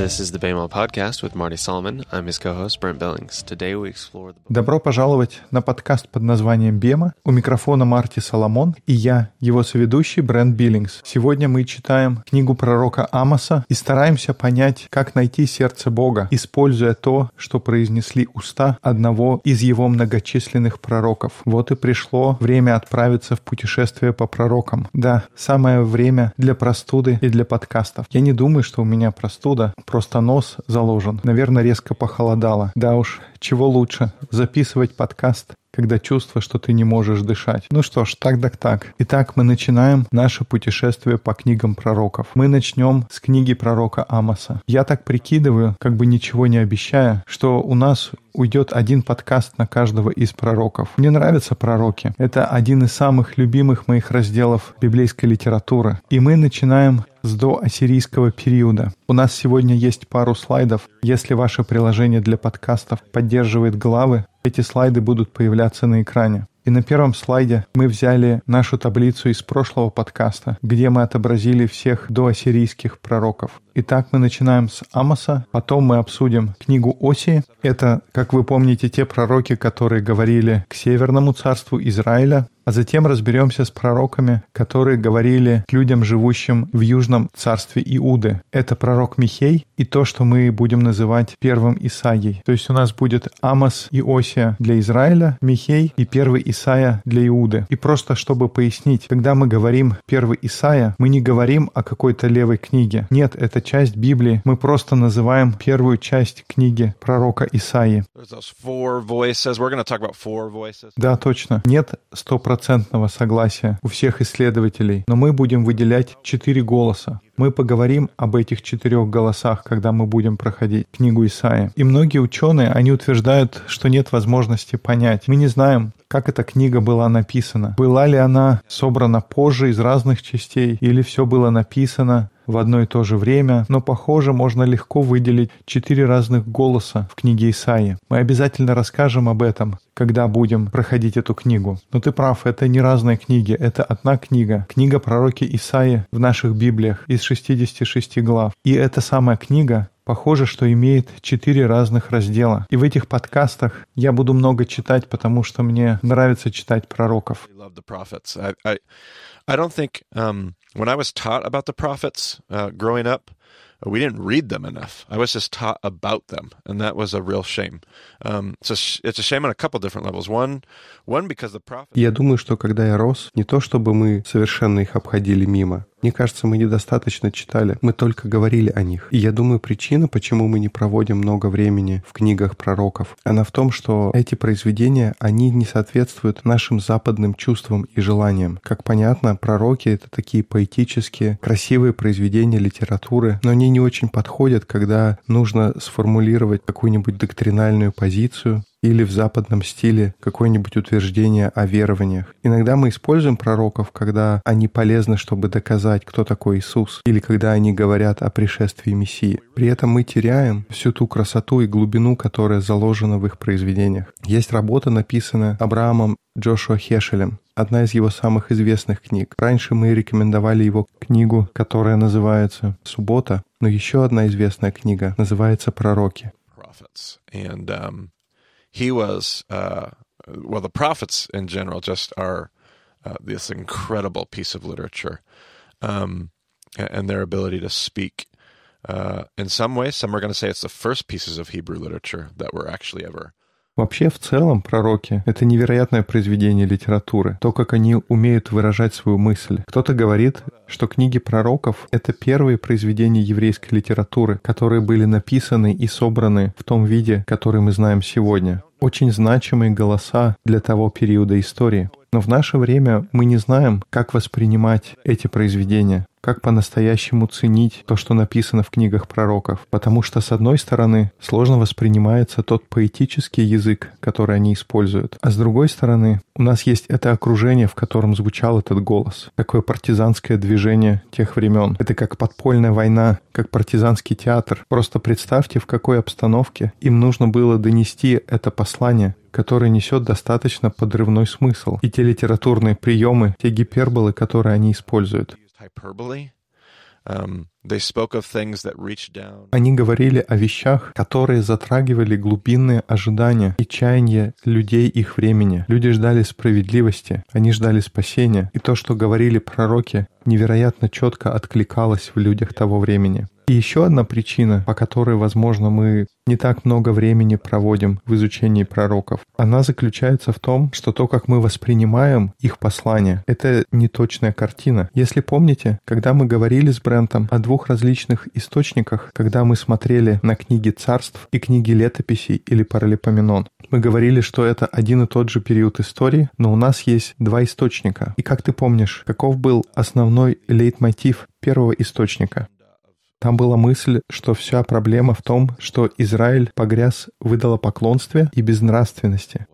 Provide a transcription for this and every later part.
This is the BEMA podcast with Marty Solomon. I'm his co-host Brent Billings. Today we explore the Добро пожаловать на подкаст под названием «Бема». У микрофона Марти Соломон и я, его соведущий Брент Биллингс. Сегодня мы читаем книгу пророка Амоса и стараемся понять, как найти сердце Бога, используя то, что произнесли уста одного из его многочисленных пророков. Вот и пришло время отправиться в путешествие по пророкам. Да, самое время для простуды и для подкастов. Я не думаю, что у меня простуда, просто нос заложен. Наверное, резко похолодало. Да уж, чего лучше, записывать подкаст когда чувство, что ты не можешь дышать. Ну что ж, так так так. Итак, мы начинаем наше путешествие по книгам пророков. Мы начнем с книги пророка Амоса. Я так прикидываю, как бы ничего не обещая, что у нас уйдет один подкаст на каждого из пророков. Мне нравятся пророки. Это один из самых любимых моих разделов библейской литературы. И мы начинаем с доассирийского периода. У нас сегодня есть пару слайдов. Если ваше приложение для подкастов поддерживает главы, эти слайды будут появляться на экране. И на первом слайде мы взяли нашу таблицу из прошлого подкаста, где мы отобразили всех доассирийских пророков. Итак, мы начинаем с Амоса, потом мы обсудим книгу Осии. Это, как вы помните, те пророки, которые говорили к Северному царству Израиля, а затем разберемся с пророками, которые говорили к людям, живущим в Южном царстве Иуды. Это пророк Михей и то, что мы будем называть первым Исаией. То есть у нас будет Амос и Осия для Израиля, Михей и первый Исаия для Иуды. И просто чтобы пояснить, когда мы говорим первый Исаия, мы не говорим о какой-то левой книге. Нет, это часть Библии. Мы просто называем первую часть книги пророка Исаии. Да, точно. Нет стопроцентного согласия у всех исследователей, но мы будем выделять четыре голоса. Мы поговорим об этих четырех голосах, когда мы будем проходить книгу Исаия. И многие ученые, они утверждают, что нет возможности понять. Мы не знаем, как эта книга была написана. Была ли она собрана позже из разных частей, или все было написано в одно и то же время, но, похоже, можно легко выделить четыре разных голоса в книге Исаии. Мы обязательно расскажем об этом, когда будем проходить эту книгу. Но ты прав, это не разные книги, это одна книга. Книга пророки Исаии в наших Библиях из 66 глав. И эта самая книга похоже, что имеет четыре разных раздела. И в этих подкастах я буду много читать, потому что мне нравится читать пророков. I don't think um, when I was taught about the prophets uh, growing up, we didn't read them enough. I was just taught about them, and that was a real shame. Um, it's, a, it's a shame on a couple different levels. One, one because the prophets. Я думаю, что когда я рос, не то чтобы мы совершенно их обходили мимо, Мне кажется, мы недостаточно читали, мы только говорили о них. И я думаю, причина, почему мы не проводим много времени в книгах пророков, она в том, что эти произведения, они не соответствуют нашим западным чувствам и желаниям. Как понятно, пророки — это такие поэтические, красивые произведения литературы, но они не очень подходят, когда нужно сформулировать какую-нибудь доктринальную позицию, или в западном стиле какое-нибудь утверждение о верованиях. Иногда мы используем пророков, когда они полезны, чтобы доказать, кто такой Иисус, или когда они говорят о пришествии Мессии. При этом мы теряем всю ту красоту и глубину, которая заложена в их произведениях. Есть работа, написанная Абраамом Джошуа Хешелем, одна из его самых известных книг. Раньше мы рекомендовали его книгу, которая называется «Суббота», но еще одна известная книга называется «Пророки». And, um, he was, uh, well, the prophets in general just are uh, this incredible piece of literature um, and their ability to speak. Uh, in some ways, some are going to say it's the first pieces of Hebrew literature that were actually ever Вообще, в целом, пророки — это невероятное произведение литературы, то, как они умеют выражать свою мысль. Кто-то говорит, что книги пророков — это первые произведения еврейской литературы, которые были написаны и собраны в том виде, который мы знаем сегодня. Очень значимые голоса для того периода истории. Но в наше время мы не знаем, как воспринимать эти произведения как по-настоящему ценить то, что написано в книгах пророков. Потому что, с одной стороны, сложно воспринимается тот поэтический язык, который они используют. А с другой стороны, у нас есть это окружение, в котором звучал этот голос. Такое партизанское движение тех времен. Это как подпольная война, как партизанский театр. Просто представьте, в какой обстановке им нужно было донести это послание которое несет достаточно подрывной смысл, и те литературные приемы, те гиперболы, которые они используют. Hyperbole. Um, Они говорили о вещах, которые затрагивали глубинные ожидания и чаяния людей их времени. Люди ждали справедливости, они ждали спасения, и то, что говорили пророки, невероятно четко откликалось в людях того времени. И еще одна причина, по которой, возможно, мы не так много времени проводим в изучении пророков, она заключается в том, что то, как мы воспринимаем их послания, это неточная картина. Если помните, когда мы говорили с Брентом о двух различных источниках, когда мы смотрели на книги царств и книги летописей или паралипоменон, мы говорили, что это один и тот же период истории, но у нас есть два источника. И как ты помнишь, каков был основной лейтмотив первого источника? Там была мысль, что вся проблема в том, что Израиль погряз в идолопоклонстве и безнравственности.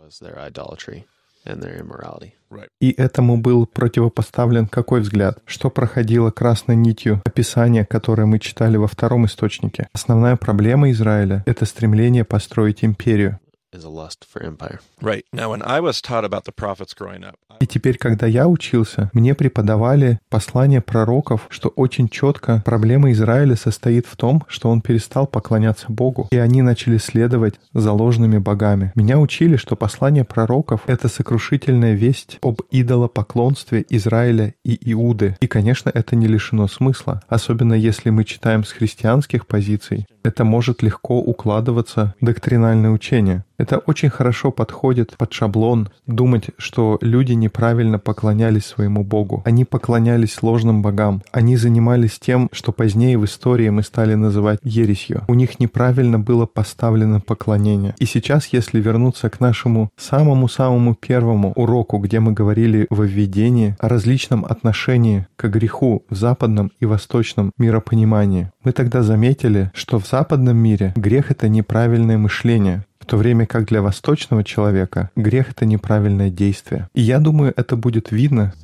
И этому был противопоставлен какой взгляд? Что проходило красной нитью описание, которое мы читали во втором источнике? Основная проблема Израиля — это стремление построить империю. Is a lust for empire. Right. Now, when I was taught about the prophets growing up, И теперь, когда я учился, мне преподавали послания пророков, что очень четко проблема Израиля состоит в том, что он перестал поклоняться Богу, и они начали следовать за ложными богами. Меня учили, что послание пророков — это сокрушительная весть об идолопоклонстве Израиля и Иуды. И, конечно, это не лишено смысла, особенно если мы читаем с христианских позиций. Это может легко укладываться в доктринальное учение. Это очень хорошо подходит под шаблон думать, что люди неправильно поклонялись своему Богу. Они поклонялись ложным богам. Они занимались тем, что позднее в истории мы стали называть ересью. У них неправильно было поставлено поклонение. И сейчас, если вернуться к нашему самому-самому первому уроку, где мы говорили во введении о различном отношении к греху в западном и восточном миропонимании, мы тогда заметили, что в западном мире грех — это неправильное мышление, в то время как для восточного человека грех — это неправильное действие. И я думаю, это будет видно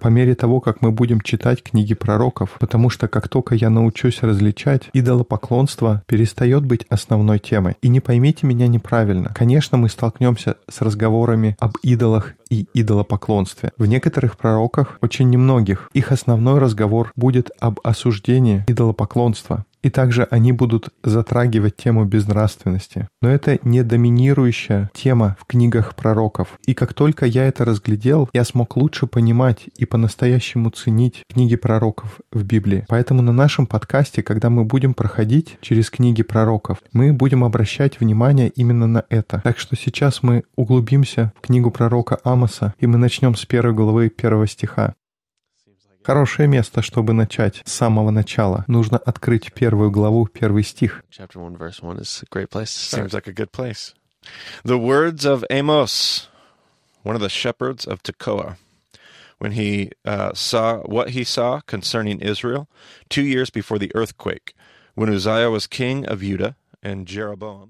по мере того, как мы будем читать книги пророков, потому что как только я научусь различать, идолопоклонство перестает быть основной темой. И не поймите меня неправильно. Конечно, мы столкнемся с разговорами об идолах и идолопоклонстве. В некоторых пророках, очень немногих, их основной разговор будет об осуждении идолопоклонства. И также они будут затрагивать тему безнравственности. Но это не доминирующая тема в книгах пророков. И как только я это разглядел, я смог лучше понимать и по-настоящему ценить книги пророков в Библии. Поэтому на нашем подкасте, когда мы будем проходить через книги пророков, мы будем обращать внимание именно на это. Так что сейчас мы углубимся в книгу пророка Амоса, и мы начнем с первой главы первого стиха. Хорошее место, чтобы начать с самого начала. Нужно открыть первую главу, первый стих. Chapter 1, verse 1 is a great place to start. seems like a good place. The words of Amos, one of the shepherds of Tekoa, when he uh, saw what he saw concerning Israel two years before the earthquake, when Uzziah was king of Judah.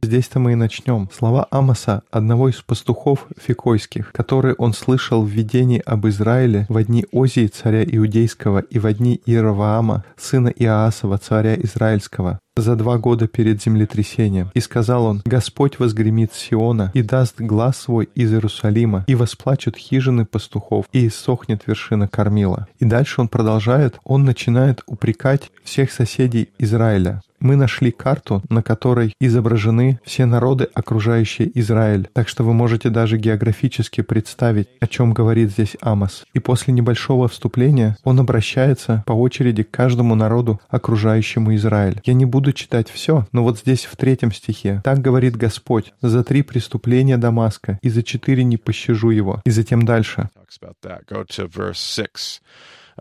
Здесь-то мы и начнем. Слова Амоса, одного из пастухов фикойских, которые он слышал в видении об Израиле в дни Озии, царя Иудейского, и в дни Иероваама, сына Иоасова, царя Израильского, за два года перед землетрясением. И сказал он, «Господь возгремит Сиона и даст глаз свой из Иерусалима, и восплачут хижины пастухов, и иссохнет вершина кормила». И дальше он продолжает, он начинает упрекать всех соседей Израиля. Мы нашли карту, на которой изображены все народы, окружающие Израиль, так что вы можете даже географически представить, о чем говорит здесь Амос. И после небольшого вступления он обращается по очереди к каждому народу, окружающему Израиль. Я не буду читать все, но вот здесь в третьем стихе. Так говорит Господь, за три преступления Дамаска, и за четыре не пощажу его. И затем дальше.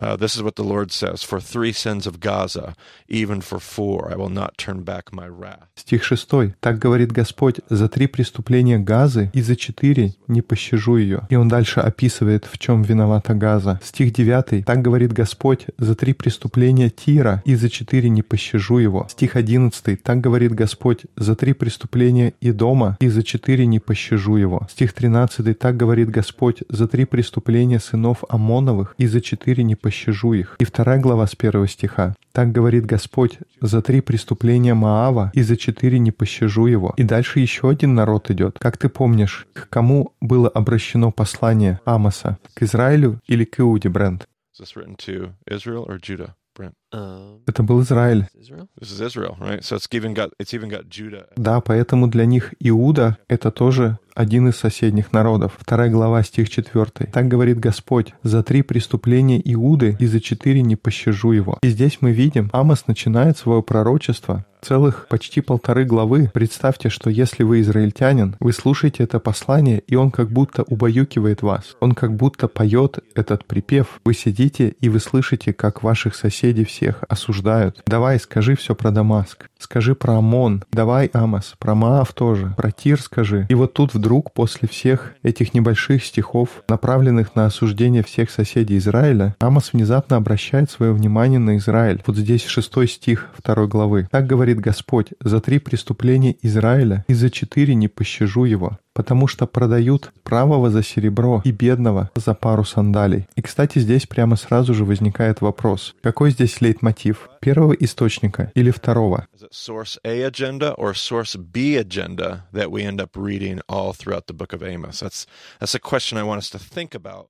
Talks about that. Go to verse 6. Uh, this is what the Lord says For three sins of Gaza, even for four, I will not turn back my wrath. Стих 6. Так говорит Господь, за три преступления Газы и за четыре не пощажу ее. И он дальше описывает, в чем виновата Газа. Стих 9. Так говорит Господь, за три преступления Тира и за четыре не пощажу его. Стих 11. Так говорит Господь, за три преступления Идома и за четыре не пощажу его. Стих 13. Так говорит Господь, за три преступления сынов Амоновых и за четыре не пощажу их. И вторая глава с первого стиха. Так говорит Господь, за три преступления Маава и за четыре не пощажу его. И дальше еще один народ идет. Как ты помнишь, к кому было обращено послание Амоса? К Израилю или к Иуде, Брент? Um, Это был Израиль. Да, поэтому для них Иуда — это тоже один из соседних народов. Вторая глава, стих 4. Так говорит Господь, «За три преступления Иуды и за четыре не пощажу его». И здесь мы видим, Амос начинает свое пророчество целых почти полторы главы. Представьте, что если вы израильтянин, вы слушаете это послание, и он как будто убаюкивает вас. Он как будто поет этот припев. Вы сидите, и вы слышите, как ваших соседей всех осуждают. Давай, скажи все про Дамаск. Скажи про Амон. Давай, Амос. Про Маав тоже. Про Тир скажи. И вот тут вдруг, после всех этих небольших стихов, направленных на осуждение всех соседей Израиля, Амос внезапно обращает свое внимание на Израиль. Вот здесь шестой стих второй главы. Так говорит Господь, «За три преступления Израиля и за четыре не пощажу его, потому что продают правого за серебро и бедного за пару сандалий». И, кстати, здесь прямо сразу же возникает вопрос, какой здесь лейтмотив? Первого источника или второго?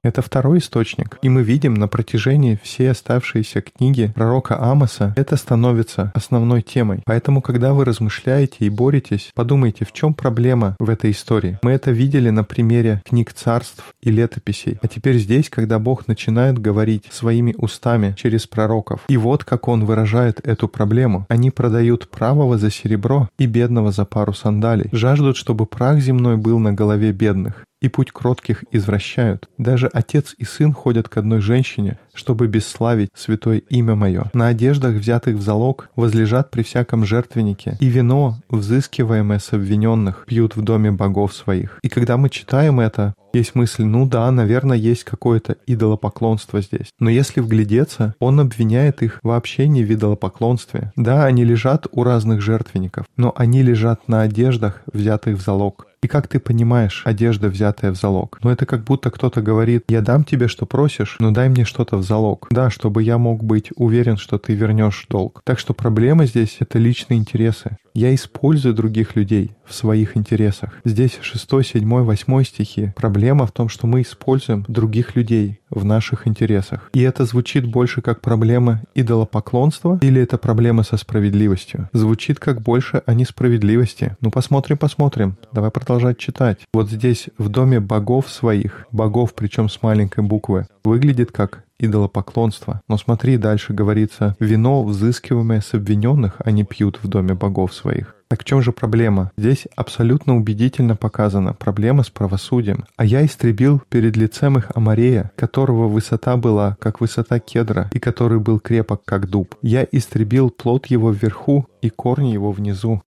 Это второй источник. И мы видим на протяжении всей оставшейся книги пророка Амоса, это становится основной темой. Поэтому, когда вы размышляете и боретесь, подумайте, в чем проблема в этой истории. Мы это видели на примере книг царств и летописей. А теперь здесь, когда Бог начинает говорить своими устами через пророков. И вот как он выражает эту проблему. Они продают правого за серебро и бедного за пару сандалий. Жаждут, чтобы прах земной был на голове бедных и путь кротких извращают. Даже отец и сын ходят к одной женщине, чтобы бесславить святое имя мое. На одеждах, взятых в залог, возлежат при всяком жертвеннике, и вино, взыскиваемое с обвиненных, пьют в доме богов своих. И когда мы читаем это, есть мысль, ну да, наверное, есть какое-то идолопоклонство здесь. Но если вглядеться, он обвиняет их вообще не в идолопоклонстве. Да, они лежат у разных жертвенников, но они лежат на одеждах, взятых в залог. И как ты понимаешь, одежда, взятая в залог? Ну это как будто кто-то говорит, я дам тебе, что просишь, но дай мне что-то в залог. Да, чтобы я мог быть уверен, что ты вернешь долг. Так что проблема здесь — это личные интересы. Я использую других людей в своих интересах. Здесь 6, 7, 8 стихи. Проблема в том, что мы используем других людей в наших интересах. И это звучит больше как проблема идолопоклонства или это проблема со справедливостью? Звучит как больше о несправедливости. Ну посмотрим, посмотрим. Давай продолжать читать. Вот здесь в доме богов своих, богов причем с маленькой буквы, выглядит как идолопоклонство. Но смотри, дальше говорится, вино, взыскиваемое с обвиненных, они пьют в доме богов своих. Так в чем же проблема? Здесь абсолютно убедительно показана проблема с правосудием. А я истребил перед лицем их Амарея, которого высота была, как высота кедра, и который был крепок, как дуб. Я истребил плод его вверху и корни его внизу.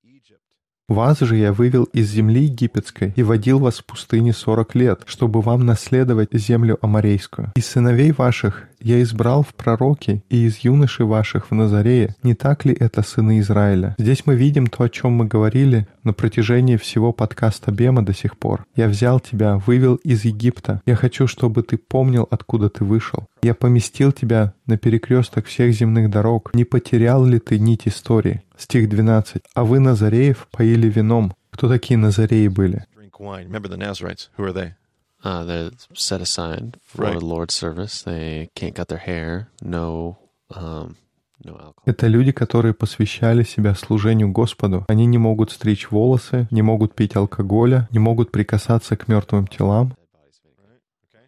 Вас же я вывел из земли египетской и водил вас в пустыне сорок лет, чтобы вам наследовать землю аморейскую. Из сыновей ваших я избрал в пророки и из юношей ваших в Назарее. Не так ли это сыны Израиля? Здесь мы видим то, о чем мы говорили на протяжении всего подкаста Бема до сих пор. Я взял тебя, вывел из Египта. Я хочу, чтобы ты помнил, откуда ты вышел. Я поместил тебя на перекресток всех земных дорог. Не потерял ли ты нить истории? Стих 12. «А вы, Назареев, поили вином». Кто такие Назареи были? Uh, they're set aside for Right. Lord's service. They can't cut their hair. No, um, no alcohol. Это люди, которые посвящали себя служению Господу. Они не могут стричь волосы, не могут пить алкоголя, не могут прикасаться к мертвым телам.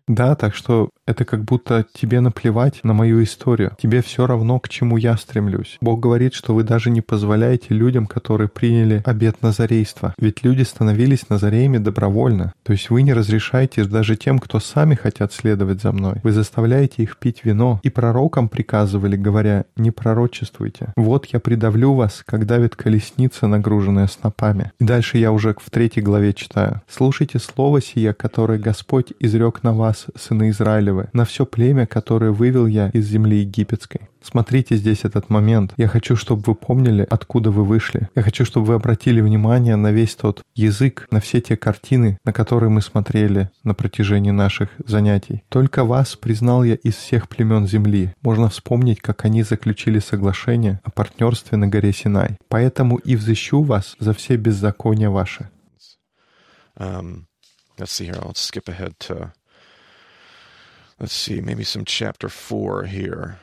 Да, так что это как будто тебе наплевать на мою историю. Тебе все равно, к чему я стремлюсь. Бог говорит, что вы даже не позволяете людям, которые приняли обет назарейства. Ведь люди становились назареями добровольно. То есть вы не разрешаете даже тем, кто сами хотят следовать за мной. Вы заставляете их пить вино. И пророкам приказывали, говоря, не пророчествуйте. Вот я придавлю вас, как давит колесница, нагруженная снопами. И дальше я уже в третьей главе читаю. Слушайте слово сия, которое Господь изрек на вас, сыны Израилевы, на все племя, которое вывел я из земли египетской. Смотрите здесь этот момент. Я хочу, чтобы вы помнили, откуда вы вышли. Я хочу, чтобы вы обратили внимание на весь тот язык, на все те картины, на которые мы смотрели на протяжении наших занятий. Только вас признал я из всех племен земли. Можно вспомнить, как они заключили соглашение о партнерстве на горе Синай. Поэтому и взыщу вас за все беззакония ваши. Um, let's see here. I'll skip ahead to, let's see, maybe some chapter four here.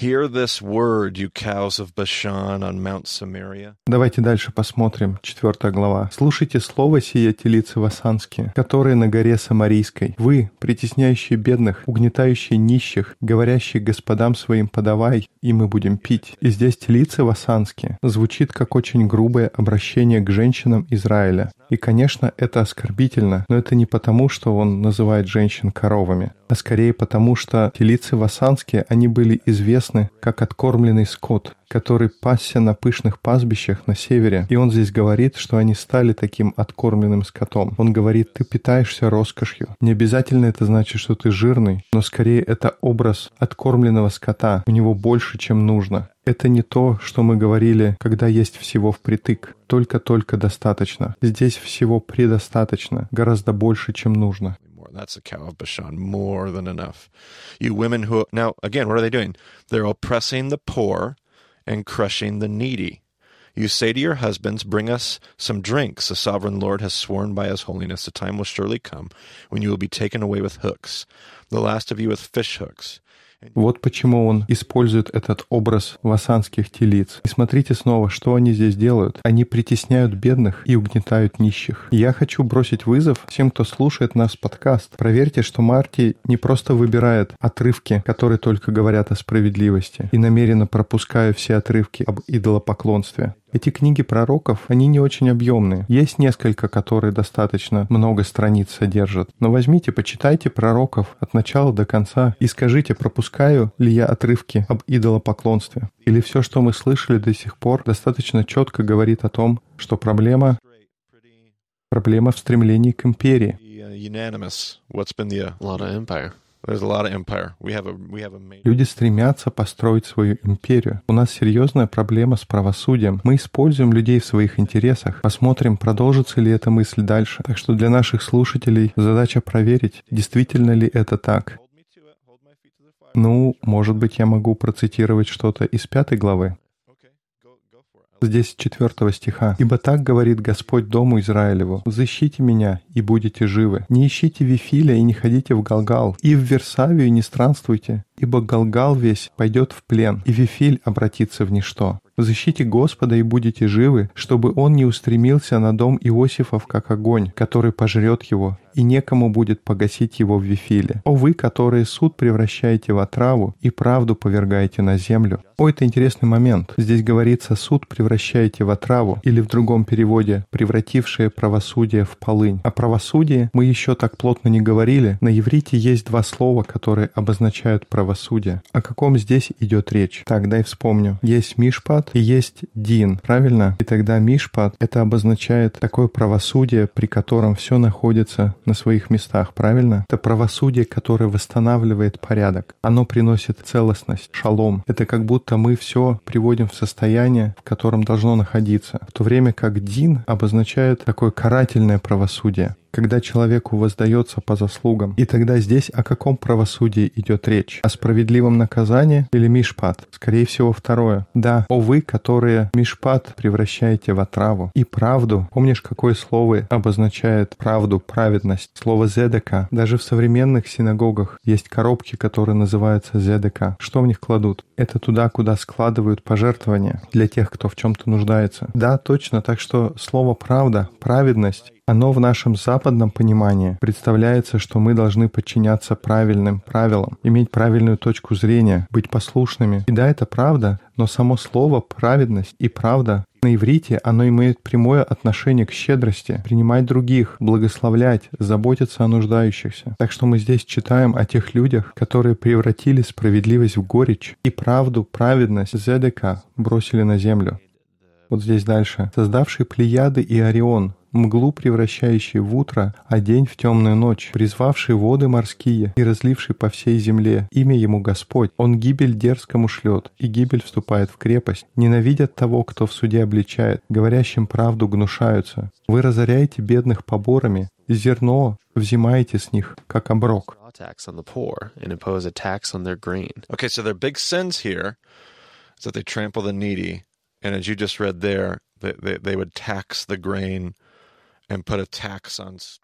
Hear this word, you cows of Bashan on Mount Samaria. Давайте дальше посмотрим. Четвертая глава. «Слушайте слово сие, телицы васанские, которые на горе Самарийской. Вы, притесняющие бедных, угнетающие нищих, говорящие господам своим подавай, и мы будем пить». И здесь телицы васанские звучит как очень грубое обращение к женщинам Израиля. И, конечно, это оскорбительно, но это не потому, что он называет женщин коровами, а скорее потому, что телицы васанские, они были известны как откормленный скот, который пасся на пышных пастбищах на севере. И он здесь говорит, что они стали таким откормленным скотом. Он говорит, ты питаешься роскошью. Не обязательно это значит, что ты жирный, но скорее это образ откормленного скота. У него больше, чем нужно. Это не то, что мы говорили, когда есть всего впритык. Только-только достаточно. Здесь всего предостаточно, гораздо больше, чем нужно. That's a cow of Bashan, more than enough. You women who, now again, what are they doing? They're oppressing the poor and crushing the needy. You say to your husbands, Bring us some drinks. The sovereign Lord has sworn by his holiness, the time will surely come when you will be taken away with hooks, the last of you with fish hooks. Вот почему он использует этот образ васанских телиц. И смотрите снова, что они здесь делают. Они притесняют бедных и угнетают нищих. Я хочу бросить вызов всем, кто слушает нас подкаст. Проверьте, что Марти не просто выбирает отрывки, которые только говорят о справедливости, и намеренно пропуская все отрывки об идолопоклонстве. Эти книги пророков, они не очень объемные. Есть несколько, которые достаточно много страниц содержат. Но возьмите, почитайте пророков от начала до конца и скажите, пропускаю ли я отрывки об идолопоклонстве. Или все, что мы слышали до сих пор, достаточно четко говорит о том, что проблема проблема в стремлении к империи. Люди стремятся построить свою империю. У нас серьезная проблема с правосудием. Мы используем людей в своих интересах. Посмотрим, продолжится ли эта мысль дальше. Так что для наших слушателей задача проверить, действительно ли это так. Ну, может быть, я могу процитировать что-то из пятой главы здесь четвертого стиха. «Ибо так говорит Господь Дому Израилеву, «Защите меня, и будете живы. Не ищите Вифиля и не ходите в Галгал, и в Версавию не странствуйте, ибо Галгал весь пойдет в плен, и Вифиль обратится в ничто. Защите Господа и будете живы, чтобы Он не устремился на дом Иосифов, как огонь, который пожрет его, и некому будет погасить его в Вифиле. О вы, которые суд превращаете в отраву и правду повергаете на землю. О, это интересный момент. Здесь говорится «суд превращаете в отраву» или в другом переводе «превратившее правосудие в полынь». О правосудии мы еще так плотно не говорили. На иврите есть два слова, которые обозначают правосудие. О каком здесь идет речь? Так, дай вспомню. Есть мишпат, и есть Дин, правильно? И тогда Мишпат — это обозначает такое правосудие, при котором все находится на своих местах, правильно? Это правосудие, которое восстанавливает порядок. Оно приносит целостность, шалом. Это как будто мы все приводим в состояние, в котором должно находиться. В то время как Дин обозначает такое карательное правосудие когда человеку воздается по заслугам. И тогда здесь о каком правосудии идет речь? О справедливом наказании или мишпат? Скорее всего, второе. Да, о вы, которые мишпат превращаете в отраву. И правду. Помнишь, какое слово обозначает правду, праведность? Слово зедека. Даже в современных синагогах есть коробки, которые называются зедека. Что в них кладут? Это туда, куда складывают пожертвования для тех, кто в чем-то нуждается. Да, точно. Так что слово правда, праведность оно в нашем западном понимании представляется, что мы должны подчиняться правильным правилам, иметь правильную точку зрения, быть послушными. И да, это правда, но само слово «праведность» и «правда» на иврите оно имеет прямое отношение к щедрости, принимать других, благословлять, заботиться о нуждающихся. Так что мы здесь читаем о тех людях, которые превратили справедливость в горечь и правду, праведность, зедека бросили на землю. Вот здесь дальше. Создавший Плеяды и Орион, мглу превращающий в утро, а день в темную ночь, призвавший воды морские и разливший по всей земле. Имя ему Господь. Он гибель дерзкому шлет, и гибель вступает в крепость. Ненавидят того, кто в суде обличает, говорящим правду гнушаются. Вы разоряете бедных поборами, зерно взимаете с них, как оброк. That they trample the needy, and as you just read there, they, they, they would tax the grain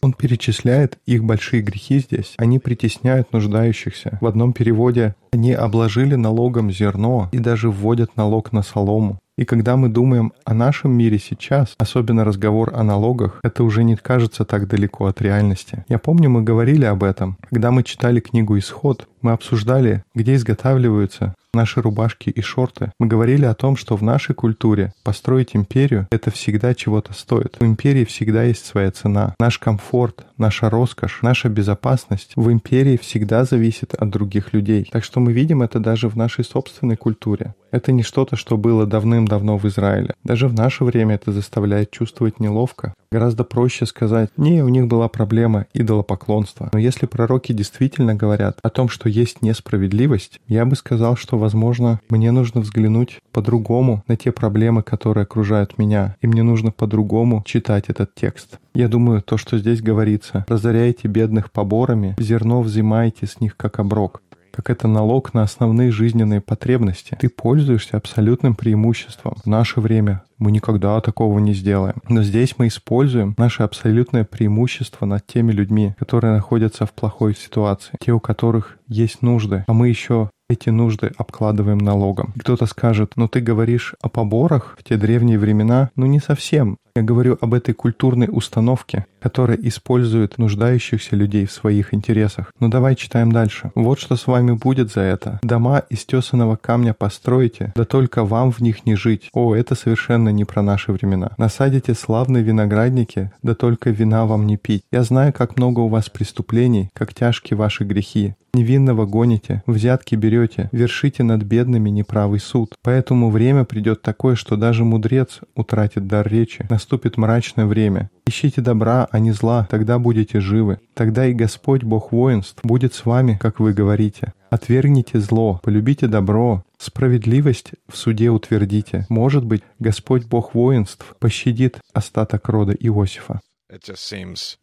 Он перечисляет их большие грехи здесь. Они притесняют нуждающихся. В одном переводе они обложили налогом зерно и даже вводят налог на солому. И когда мы думаем о нашем мире сейчас, особенно разговор о налогах, это уже не кажется так далеко от реальности. Я помню, мы говорили об этом. Когда мы читали книгу «Исход», мы обсуждали, где изготавливаются наши рубашки и шорты. Мы говорили о том, что в нашей культуре построить империю — это всегда чего-то стоит. У империи всегда есть своя цена. Наш комфорт, наша роскошь, наша безопасность в империи всегда зависит от других людей. Так что мы видим это даже в нашей собственной культуре. Это не что-то, что было давным-давно в Израиле. Даже в наше время это заставляет чувствовать неловко. Гораздо проще сказать, не, у них была проблема идолопоклонства. Но если пророки действительно говорят о том, что есть несправедливость, я бы сказал, что, возможно, мне нужно взглянуть по-другому на те проблемы, которые окружают меня, и мне нужно по-другому читать этот текст. Я думаю, то, что здесь говорится, разоряйте бедных поборами, зерно взимайте с них как оброк как это налог на основные жизненные потребности. Ты пользуешься абсолютным преимуществом. В наше время мы никогда такого не сделаем. Но здесь мы используем наше абсолютное преимущество над теми людьми, которые находятся в плохой ситуации, те, у которых есть нужды, а мы еще эти нужды обкладываем налогом. Кто-то скажет, ну ты говоришь о поборах в те древние времена. Ну не совсем. Я говорю об этой культурной установке, которая использует нуждающихся людей в своих интересах. Ну давай читаем дальше. Вот что с вами будет за это. Дома из тесаного камня построите, да только вам в них не жить. О, это совершенно не про наши времена. Насадите славные виноградники, да только вина вам не пить. Я знаю, как много у вас преступлений, как тяжкие ваши грехи. Невинного гоните, взятки берете, вершите над бедными неправый суд. Поэтому время придет такое, что даже мудрец утратит дар речи. Наступит мрачное время. Ищите добра, а не зла, тогда будете живы. Тогда и Господь, Бог воинств, будет с вами, как вы говорите. Отвергните зло, полюбите добро, справедливость в суде утвердите. Может быть, Господь, Бог воинств, пощадит остаток рода Иосифа. It just seems,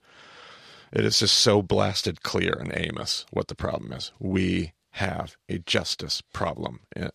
it is just so blasted clear in Amos what the problem is. We have a justice problem. Yeah.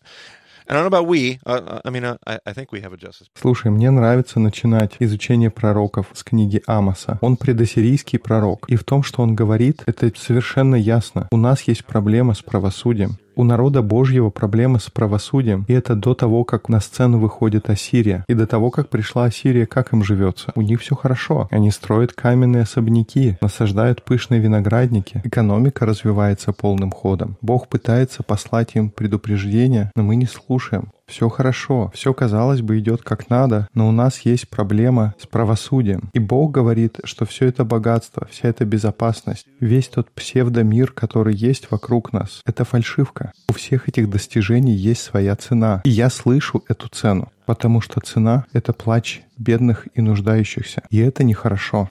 And I don't know about we. I mean, I, I think we have a justice. Слушай, мне нравится начинать изучение пророков с книги Амоса. Он предассирийский пророк. И в том, что он говорит, это совершенно ясно. У нас есть проблема с правосудием. У народа Божьего проблемы с правосудием, и это до того, как на сцену выходит Ассирия. И до того, как пришла Ассирия, как им живется. У них все хорошо. Они строят каменные особняки, насаждают пышные виноградники. Экономика развивается полным ходом. Бог пытается послать им предупреждение, но мы не слушаем. Все хорошо, все, казалось бы, идет как надо, но у нас есть проблема с правосудием. И Бог говорит, что все это богатство, вся эта безопасность, весь тот псевдомир, который есть вокруг нас, это фальшивка. У всех этих достижений есть своя цена. И я слышу эту цену, потому что цена — это плач бедных и нуждающихся. И это нехорошо.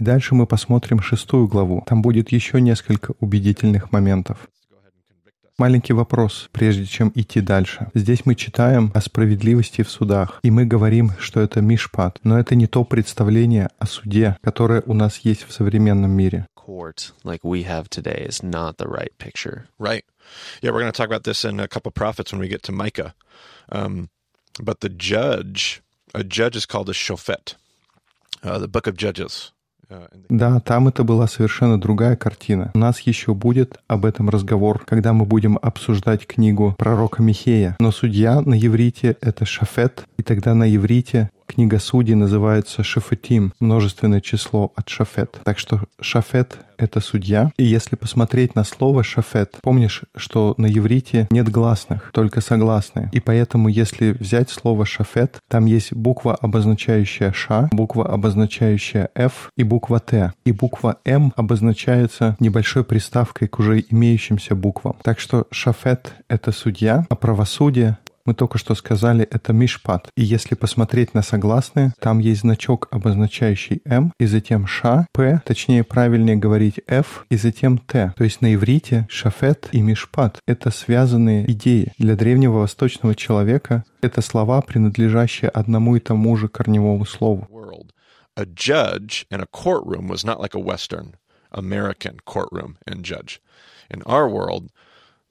И дальше мы посмотрим шестую главу. Там будет еще несколько убедительных моментов. Маленький вопрос, прежде чем идти дальше. Здесь мы читаем о справедливости в судах, и мы говорим, что это мишпат, но это не то представление о суде, которое у нас есть в современном мире. Court, like we have today, is not the right picture. Right. Yeah, we're going to talk about this in a couple prophets when we get to Micah. Um, but the judge, a judge is called a shofet. Uh, the book of Judges. Да, там это была совершенно другая картина. У нас еще будет об этом разговор, когда мы будем обсуждать книгу пророка Михея. Но судья на еврите — это шафет, и тогда на еврите книга судей называется шафетим, множественное число от шафет. Так что шафет — это судья. И если посмотреть на слово шафет, помнишь, что на еврите нет гласных, только согласные. И поэтому, если взять слово шафет, там есть буква, обозначающая ша, буква, обозначающая f и буква т. И буква м обозначается небольшой приставкой к уже имеющимся буквам. Так что шафет — это судья, а правосудие мы только что сказали, это мишпат. И если посмотреть на согласные, там есть значок, обозначающий М, и затем Ш, П, точнее правильнее говорить F, и затем Т. То есть на иврите шафет и мишпат — это связанные идеи. Для древнего восточного человека это слова, принадлежащие одному и тому же корневому слову. a judge in a courtroom was not like a Western American courtroom and judge. In our world,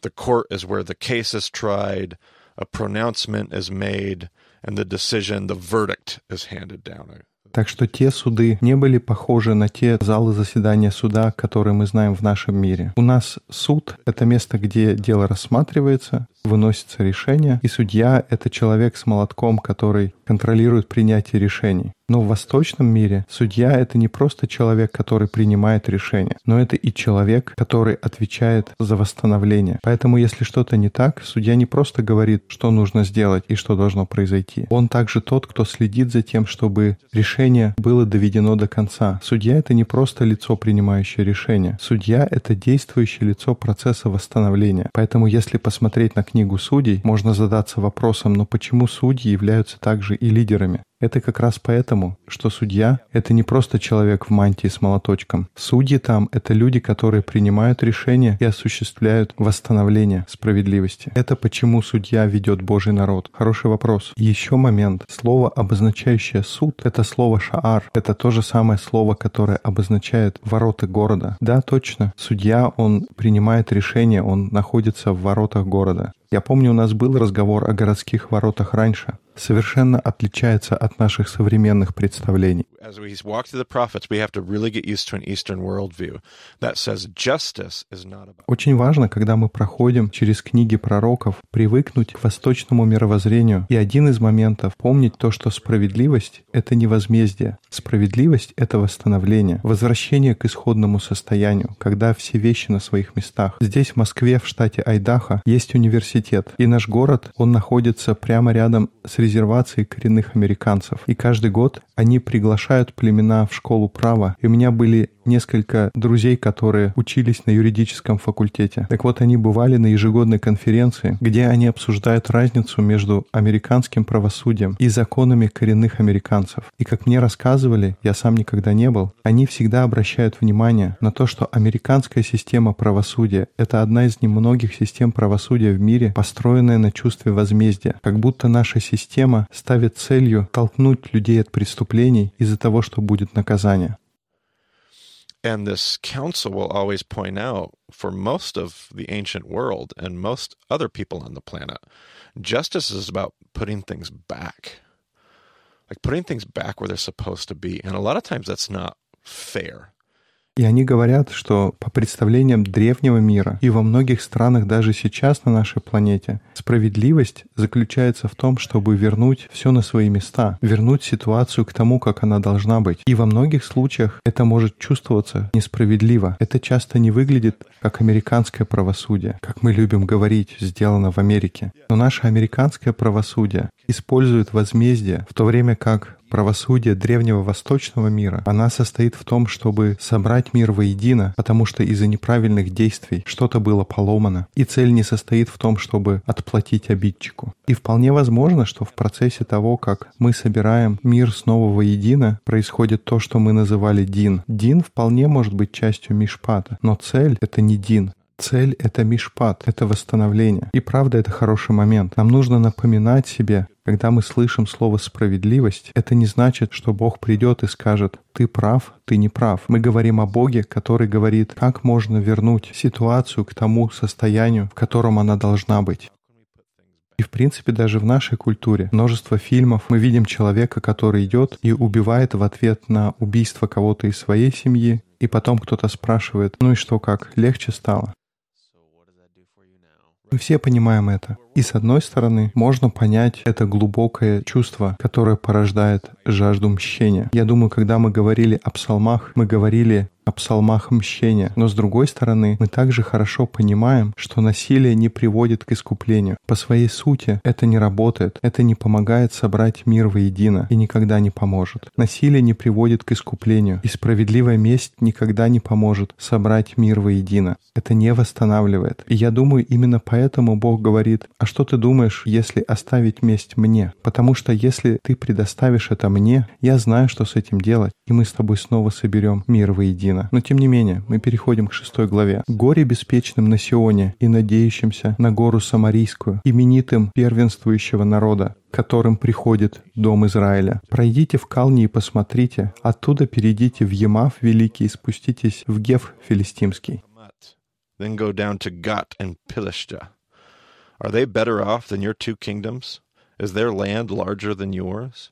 the court is where the case is tried, a pronouncement is made, and the decision, the verdict is handed down. Так что те суды не были похожи на те залы заседания суда, которые мы знаем в нашем мире. У нас суд — это место, где дело рассматривается, выносится решение, и судья — это человек с молотком, который контролирует принятие решений. Но в восточном мире судья — это не просто человек, который принимает решение, но это и человек, который отвечает за восстановление. Поэтому, если что-то не так, судья не просто говорит, что нужно сделать и что должно произойти. Он также тот, кто следит за тем, чтобы решение было доведено до конца. Судья — это не просто лицо, принимающее решение. Судья — это действующее лицо процесса восстановления. Поэтому, если посмотреть на книгу судей, можно задаться вопросом, но почему судьи являются также и лидерами? Это как раз поэтому, что судья — это не просто человек в мантии с молоточком. Судьи там — это люди, которые принимают решения и осуществляют восстановление справедливости. Это почему судья ведет Божий народ. Хороший вопрос. еще момент. Слово, обозначающее суд, это слово «шаар». Это то же самое слово, которое обозначает ворота города. Да, точно. Судья, он принимает решение, он находится в воротах города. Я помню, у нас был разговор о городских воротах раньше. Совершенно отличается от наших современных представлений. Очень важно, когда мы проходим через книги пророков, привыкнуть к восточному мировоззрению. И один из моментов — помнить то, что справедливость — это не возмездие. Справедливость — это восстановление, возвращение к исходному состоянию, когда все вещи на своих местах. Здесь, в Москве, в штате Айдахо, есть университет университет. И наш город, он находится прямо рядом с резервацией коренных американцев. И каждый год они приглашают племена в школу права. И у меня были несколько друзей, которые учились на юридическом факультете. Так вот, они бывали на ежегодной конференции, где они обсуждают разницу между американским правосудием и законами коренных американцев. И как мне рассказывали, я сам никогда не был, они всегда обращают внимание на то, что американская система правосудия — это одна из немногих систем правосудия в мире, построенная на чувстве возмездия. Как будто наша система ставит целью толкнуть людей от преступлений из-за того, что будет наказание. And this council will always point out for most of the ancient world and most other people on the planet, justice is about putting things back. Like putting things back where they're supposed to be. And a lot of times that's not fair. И они говорят, что по представлениям древнего мира и во многих странах даже сейчас на нашей планете, справедливость заключается в том, чтобы вернуть все на свои места, вернуть ситуацию к тому, как она должна быть. И во многих случаях это может чувствоваться несправедливо. Это часто не выглядит как американское правосудие, как мы любим говорить, сделано в Америке. Но наше американское правосудие использует возмездие, в то время как правосудие древнего восточного мира, она состоит в том, чтобы собрать мир воедино, потому что из-за неправильных действий что-то было поломано. И цель не состоит в том, чтобы отплатить обидчику. И вполне возможно, что в процессе того, как мы собираем мир снова воедино, происходит то, что мы называли Дин. Дин вполне может быть частью Мишпата, но цель — это не Дин. Цель — это мишпат, это восстановление. И правда, это хороший момент. Нам нужно напоминать себе, когда мы слышим слово «справедливость», это не значит, что Бог придет и скажет «ты прав, ты не прав». Мы говорим о Боге, который говорит, как можно вернуть ситуацию к тому состоянию, в котором она должна быть. И, в принципе, даже в нашей культуре множество фильмов мы видим человека, который идет и убивает в ответ на убийство кого-то из своей семьи, и потом кто-то спрашивает, ну и что, как, легче стало? Мы все понимаем это. И с одной стороны, можно понять это глубокое чувство, которое порождает жажду мщения. Я думаю, когда мы говорили о псалмах, мы говорили о псалмах мщения. Но с другой стороны, мы также хорошо понимаем, что насилие не приводит к искуплению. По своей сути это не работает, это не помогает собрать мир воедино и никогда не поможет. Насилие не приводит к искуплению, и справедливая месть никогда не поможет собрать мир воедино. Это не восстанавливает. И я думаю, именно поэтому Бог говорит, а что ты думаешь, если оставить месть мне? Потому что если ты предоставишь это мне, я знаю, что с этим делать, и мы с тобой снова соберем мир воедино. Но тем не менее, мы переходим к шестой главе. «Горе беспечным на Сионе и надеющимся на гору Самарийскую, именитым первенствующего народа, которым приходит дом Израиля. Пройдите в Кални и посмотрите, оттуда перейдите в Емав Великий и спуститесь в Гев Филистимский. Then go down to Gat and Pilishta. Are they better off than your two kingdoms? Is their land larger than yours?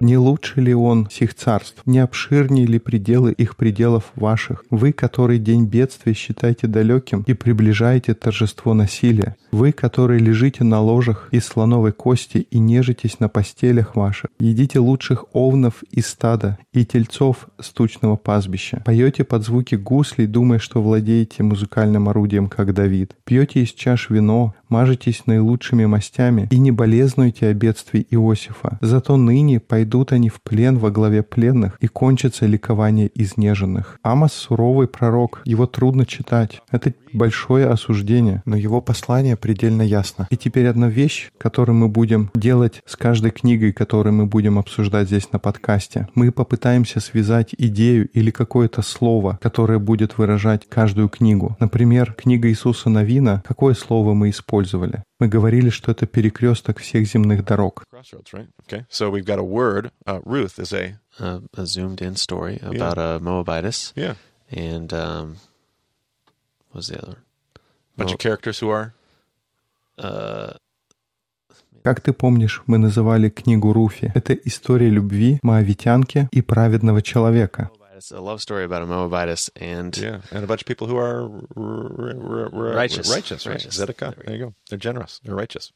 Не лучше ли он сих царств? Не обширнее ли пределы их пределов ваших? Вы, который день бедствия считаете далеким и приближаете торжество насилия. Вы, которые лежите на ложах из слоновой кости и нежитесь на постелях ваших. Едите лучших овнов из стада и тельцов с тучного пастбища. Поете под звуки гуслей, думая, что владеете музыкальным орудием, как Давид. Пьете из чаш вино, мажетесь наилучшими мастями и не болезнуете о бедствии Иосифа. Зато ныне пойдут они в плен во главе пленных, и кончится ликование изнеженных. Амос — суровый пророк, его трудно читать. Это большое осуждение, но его послание предельно ясно. И теперь одна вещь, которую мы будем делать с каждой книгой, которую мы будем обсуждать здесь на подкасте. Мы попытаемся связать идею или какое-то слово, которое будет выражать каждую книгу. Например, книга Иисуса Новина, какое слово мы использовали? Мы говорили, что это перекресток всех земных дорог. a. Uh, Ruth is a A, a zoomed in story about a Moabitess. yeah And um, what was the other? bunch Mo- of characters who are uh, Как ты помнишь, мы называли книгу Руфи. Это история любви моавитянки и праведного человека. Moabitess, a love story about a Moabitess and yeah, and a bunch of people who are r- r- r- Righteous. Righteous, right? Righteous. Zedekiah. There we There you go. They're generous. They're righteous.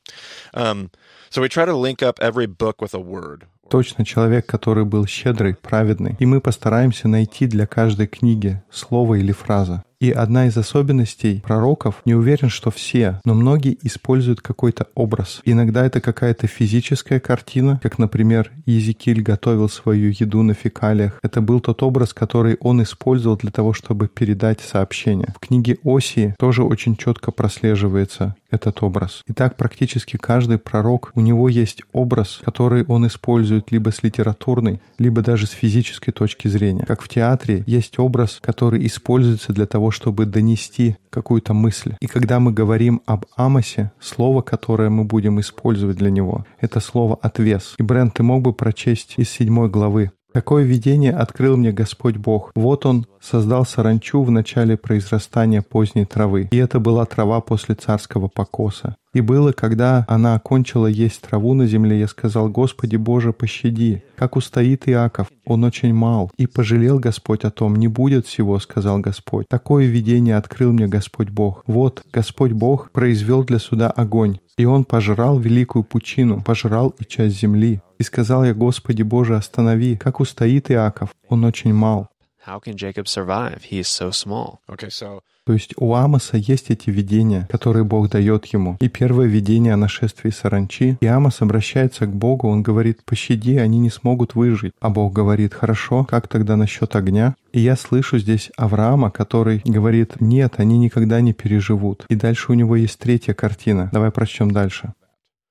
Um, so we try to link up every book with a word. Точно человек, который был щедрый, праведный. И мы постараемся найти для каждой книги слово или фраза. И одна из особенностей пророков, не уверен, что все, но многие используют какой-то образ. Иногда это какая-то физическая картина, как, например, Езекиль готовил свою еду на фекалиях. Это был тот образ, который он использовал для того, чтобы передать сообщение. В книге Осии тоже очень четко прослеживается этот образ. Итак, практически каждый пророк, у него есть образ, который он использует либо с литературной, либо даже с физической точки зрения. Как в театре есть образ, который используется для того, чтобы донести какую-то мысль. И когда мы говорим об Амосе, слово, которое мы будем использовать для него, это слово «отвес». И, Брент, ты мог бы прочесть из седьмой главы. Такое видение открыл мне Господь Бог. Вот Он создал саранчу в начале произрастания поздней травы. И это была трава после царского покоса. И было, когда она окончила есть траву на земле, я сказал, «Господи Боже, пощади, как устоит Иаков, он очень мал». И пожалел Господь о том, «Не будет всего», — сказал Господь. Такое видение открыл мне Господь Бог. Вот, Господь Бог произвел для суда огонь, и он пожрал великую пучину, пожрал и часть земли. И сказал я, Господи Боже, останови, как устоит Иаков, он очень мал. How can Jacob survive? He is so small. Okay, so То есть у Амоса есть эти видения, которые Бог дает ему. И первое видение о нашествии саранчи. И Амос обращается к Богу, он говорит, пощади, они не смогут выжить. А Бог говорит, хорошо, как тогда насчет огня? И я слышу здесь Авраама, который говорит, нет, они никогда не переживут. И дальше у него есть третья картина. Давай прочтем дальше.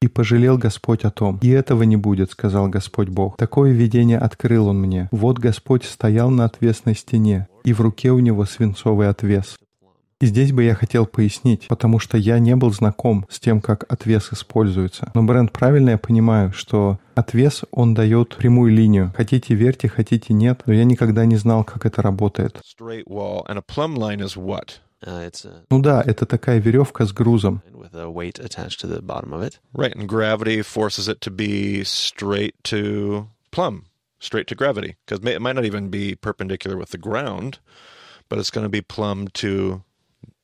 «И пожалел Господь о том. И этого не будет, сказал Господь Бог. Такое видение открыл он мне. Вот Господь стоял на отвесной стене, и в руке у него свинцовый отвес. И здесь бы я хотел пояснить, потому что я не был знаком с тем, как отвес используется. Но, Бренд, правильно я понимаю, что отвес, он дает прямую линию. Хотите верьте, хотите нет, но я никогда не знал, как это работает. straight wall, and a plumb line is what? Uh, it's a Ну да, это такая веревка с грузом. with a weight attached to the bottom of it. Right, and gravity forces it to be straight to plumb, straight to gravity, because it might not even be perpendicular with the ground, but it's going to be plumb to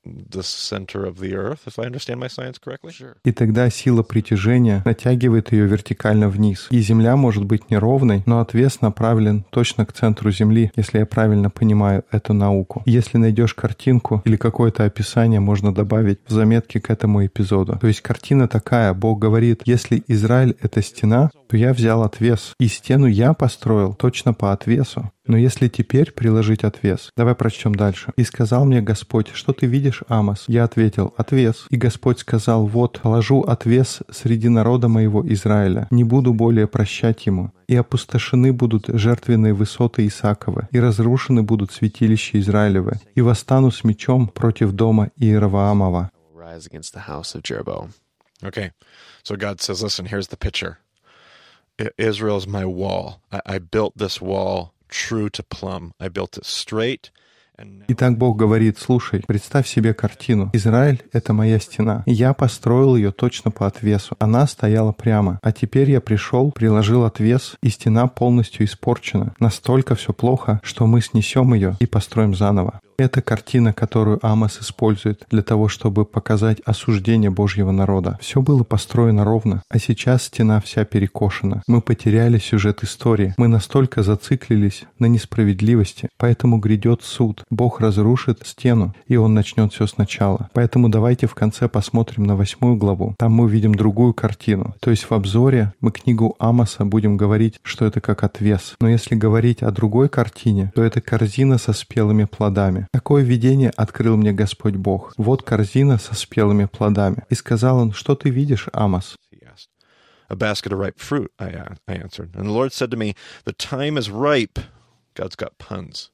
the center of the earth, if I understand my science correctly. Sure. И тогда сила притяжения натягивает ее вертикально вниз. И Земля может быть неровной, но отвес направлен точно к центру Земли, если я правильно понимаю эту науку. Если найдешь картинку или какое-то описание, можно добавить в заметки к этому эпизоду. То есть картина такая, Бог говорит, если Израиль — это стена, то я взял отвес, и стену я построил точно по отвесу. Но если теперь приложить отвес, давай прочтем дальше. «И сказал мне Господь, что ты видишь, Амос?» Я ответил, «Отвес». И Господь сказал, «Вот, положу отвес среди народа моего Израиля, не буду более прощать ему, и опустошены будут жертвенные высоты Исаакова, и разрушены будут святилища Израилевы, и восстану с мечом против дома Иераваамова». Okay, so God says, listen, here's the picture. I- Israel's my wall. I, I built this wall true to plumb. I built it straight Итак, Бог говорит, слушай, представь себе картину. Израиль — это моя стена. Я построил ее точно по отвесу. Она стояла прямо. А теперь я пришел, приложил отвес, и стена полностью испорчена. Настолько все плохо, что мы снесем ее и построим заново. Это картина, которую Амос использует для того, чтобы показать осуждение Божьего народа. Все было построено ровно, а сейчас стена вся перекошена. Мы потеряли сюжет истории. Мы настолько зациклились на несправедливости. Поэтому грядет суд. Бог разрушит стену, и Он начнет все сначала. Поэтому давайте в конце посмотрим на восьмую главу. Там мы увидим другую картину. То есть в обзоре мы книгу Амоса будем говорить, что это как отвес. Но если говорить о другой картине, то это корзина со спелыми плодами. Такое видение открыл мне Господь Бог. Вот корзина со спелыми плодами. И сказал он, что ты видишь, Амос? A basket of ripe fruit, I, I answered. And the Lord said to me, The time is ripe. God's got puns.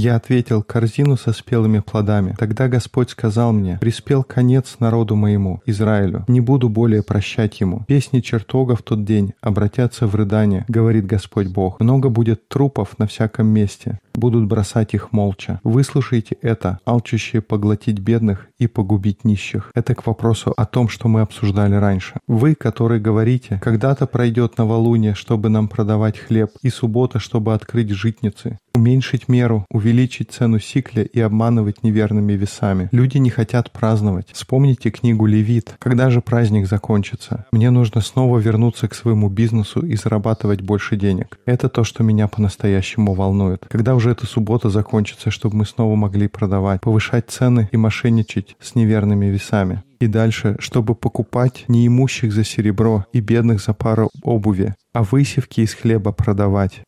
Я ответил корзину со спелыми плодами. Тогда Господь сказал мне, «Приспел конец народу моему, Израилю. Не буду более прощать ему. Песни чертога в тот день обратятся в рыдание, говорит Господь Бог. Много будет трупов на всяком месте будут бросать их молча. Выслушайте это, алчущие поглотить бедных и погубить нищих. Это к вопросу о том, что мы обсуждали раньше. Вы, которые говорите, когда-то пройдет новолуние, чтобы нам продавать хлеб, и суббота, чтобы открыть житницы. Уменьшить меру, увеличить цену сикля и обманывать неверными весами. Люди не хотят праздновать. Вспомните книгу Левит. Когда же праздник закончится? Мне нужно снова вернуться к своему бизнесу и зарабатывать больше денег. Это то, что меня по-настоящему волнует. Когда уже эта суббота закончится, чтобы мы снова могли продавать, повышать цены и мошенничать с неверными весами. И дальше, чтобы покупать неимущих за серебро и бедных за пару обуви, а высевки из хлеба продавать.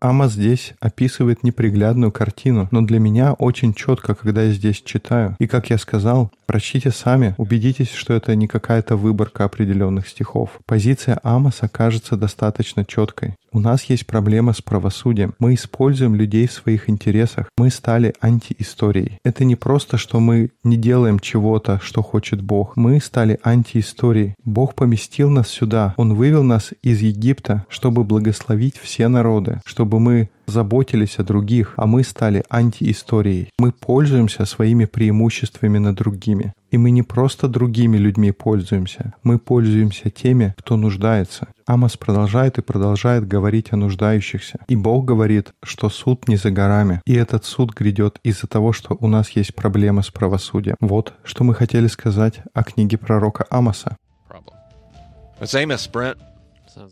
Ама здесь описывает неприглядную картину, но для меня очень четко, когда я здесь читаю. И как я сказал, прочтите сами, убедитесь, что это не какая-то выборка определенных стихов. Позиция Амоса кажется достаточно четкой. У нас есть проблема с правосудием. Мы используем людей в своих интересах. Мы стали антиисторией. Это не просто, что мы не делаем чего-то, что хочет Бог. Мы стали антиисторией. Бог поместил нас сюда. Он вывел нас из Египта, чтобы благословить все народы, чтобы мы заботились о других, а мы стали антиисторией. Мы пользуемся своими преимуществами над другими. И мы не просто другими людьми пользуемся, мы пользуемся теми, кто нуждается. Амос продолжает и продолжает говорить о нуждающихся. И Бог говорит, что суд не за горами. И этот суд грядет из-за того, что у нас есть проблемы с правосудием. Вот, что мы хотели сказать о книге пророка Амоса.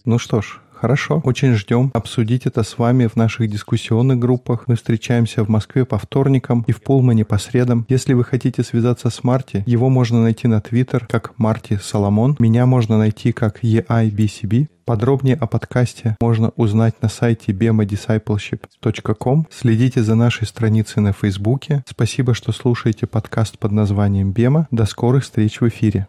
Ну что ж, Хорошо, очень ждем обсудить это с вами в наших дискуссионных группах. Мы встречаемся в Москве по вторникам и в Пулмане по средам. Если вы хотите связаться с Марти, его можно найти на Твиттер как Марти Соломон. Меня можно найти как EIBCB. Подробнее о подкасте можно узнать на сайте bemadiscipleship.com. Следите за нашей страницей на Фейсбуке. Спасибо, что слушаете подкаст под названием Бема. До скорых встреч в эфире.